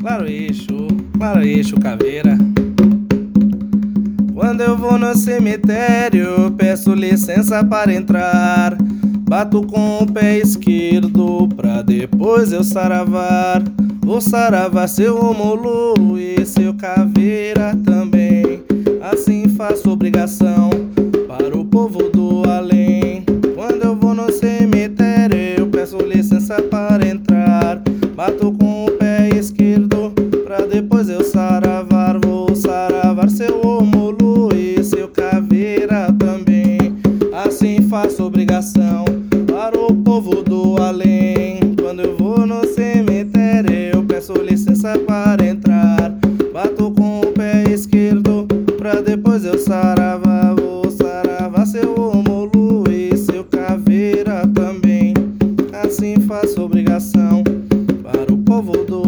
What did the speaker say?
Claro eixo, claro eixo, caveira. Quando eu vou no cemitério, peço licença para entrar. Bato com o pé esquerdo pra depois eu saravar. Vou saravar seu Romulu e seu caveira Pois eu saravar, vou saravar seu homolo e seu caveira também. Assim faço obrigação para o povo do além. Quando eu vou no cemitério, eu peço licença para entrar. Bato com o pé esquerdo pra depois eu saravar. Vou saravar seu homolo e seu caveira também. Assim faço obrigação para o povo do